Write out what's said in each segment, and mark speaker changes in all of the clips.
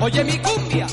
Speaker 1: Oye mi cumbia.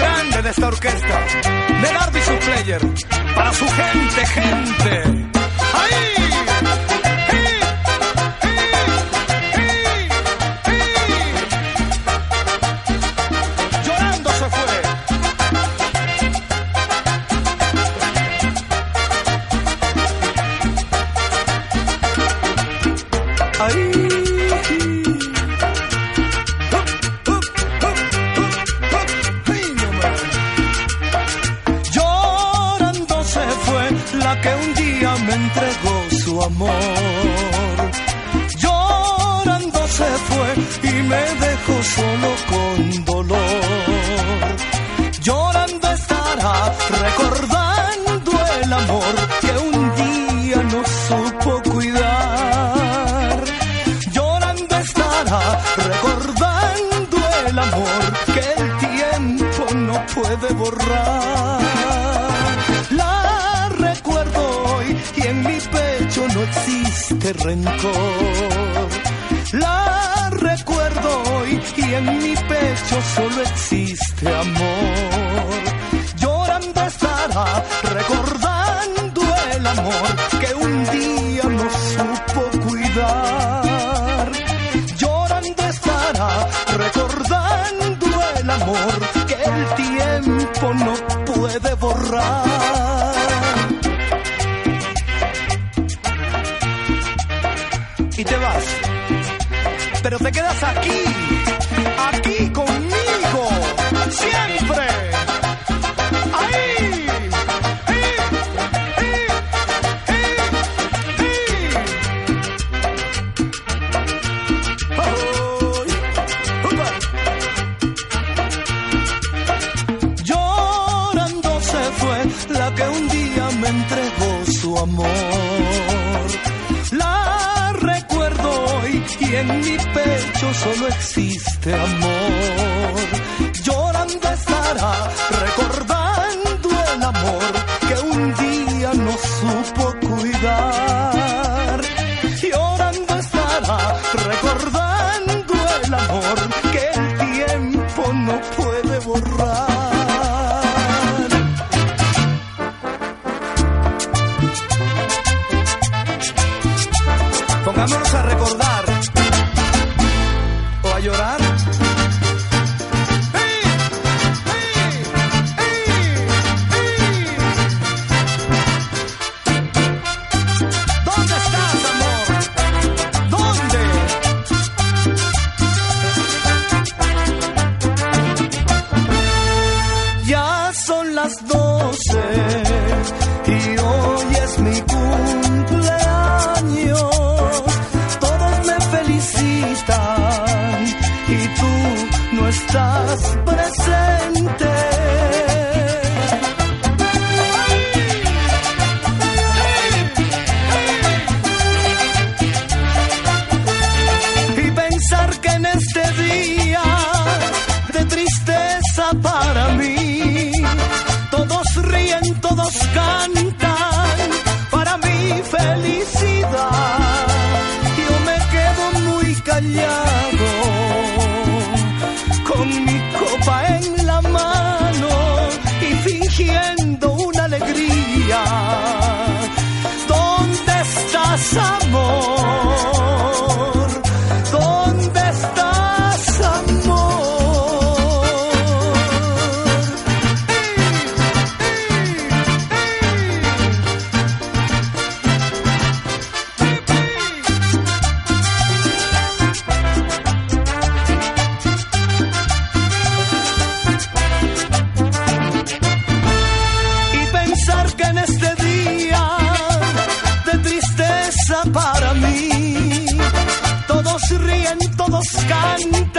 Speaker 1: grande de esta orquesta, de Darby su player, para su gente, gente. ¡Ahí! existe rencor. La recuerdo hoy y en mi pecho solo existe amor. Llorando estará recordando el amor aquí, aquí conmigo, siempre. mucho solo existe amor. nos.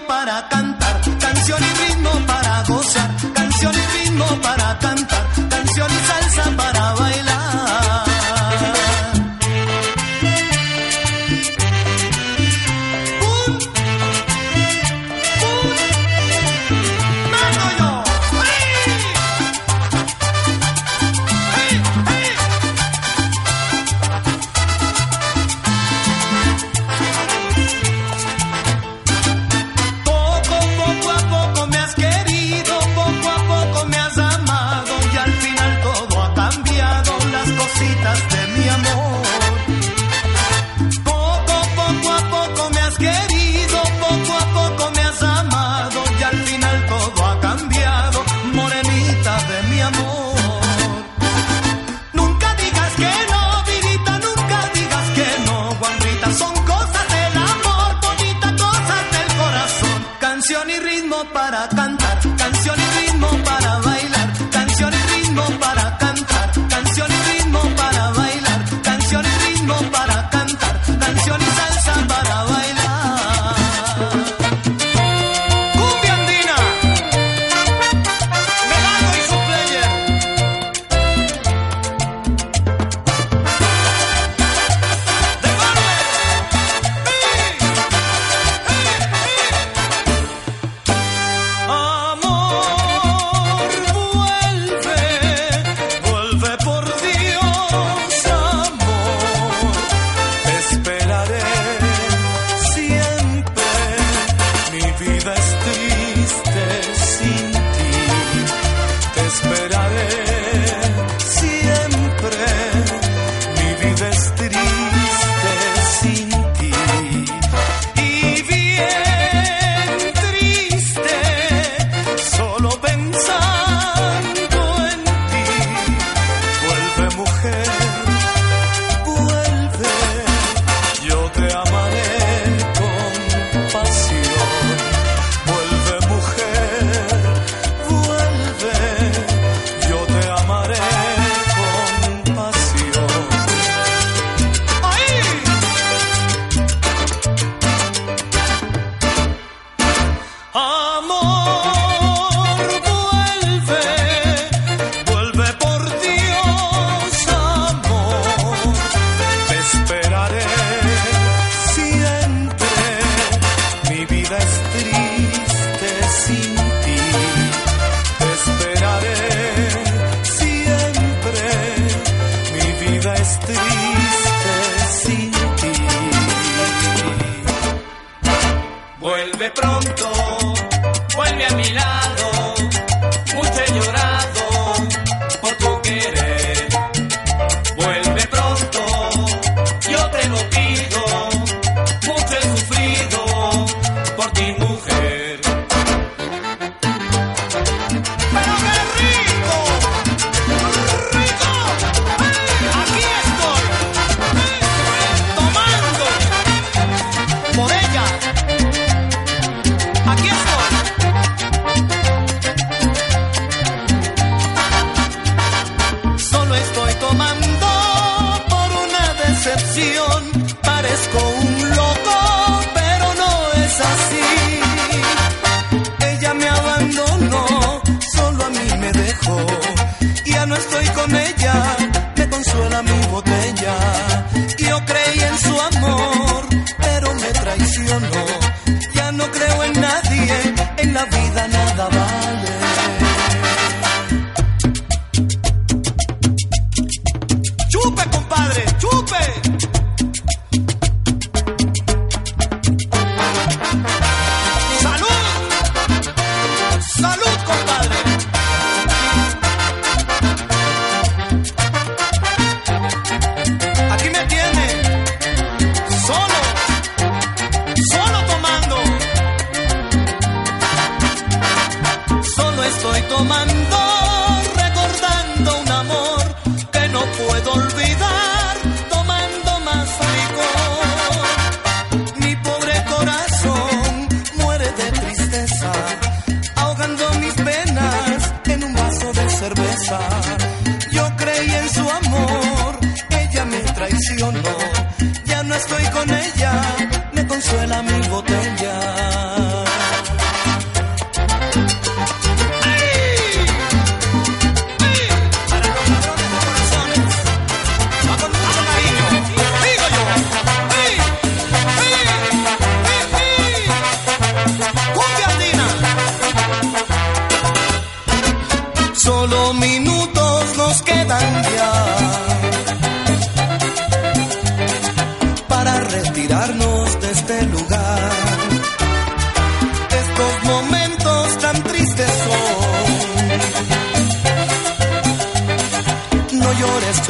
Speaker 1: para cantar, canción y ritmo para gozar, canción y ritmo para cantar.
Speaker 2: Vuelve pronto,
Speaker 1: vuelve a mi lado. Oh.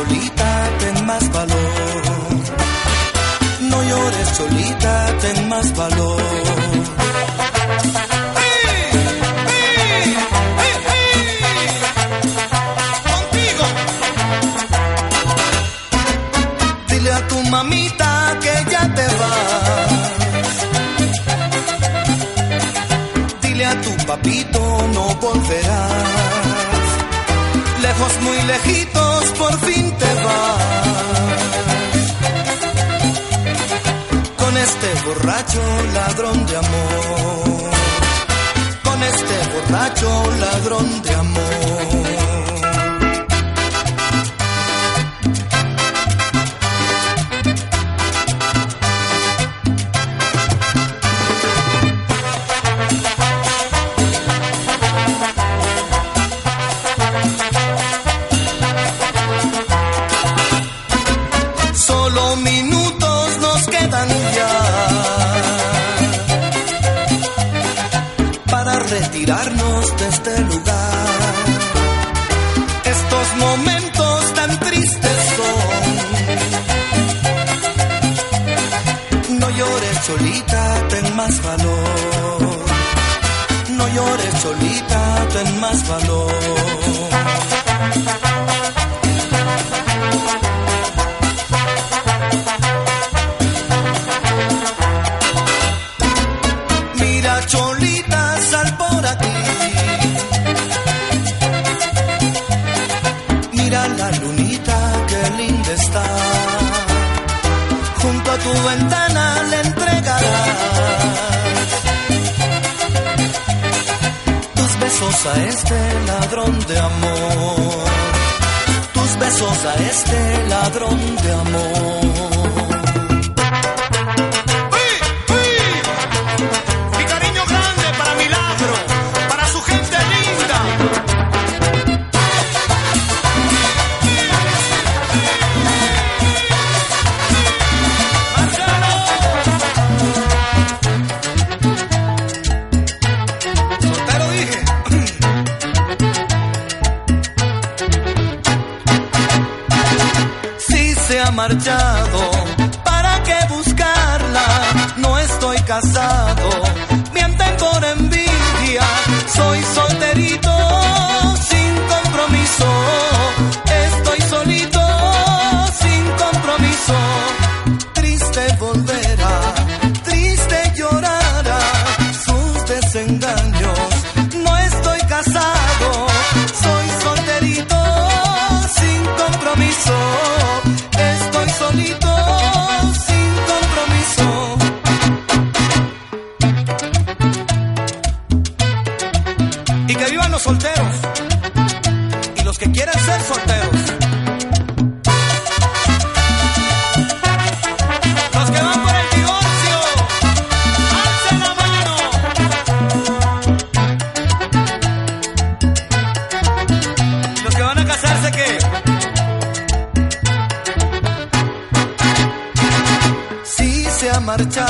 Speaker 1: solita, ten más valor. No llores solita, ten más valor. borracho, ladrón de amor. Con este borracho, ladrón de amor. de amor, tus besos a este ladrón de amor. Ha marchado. ¿Para qué buscarla? No estoy casado.
Speaker 3: Of time.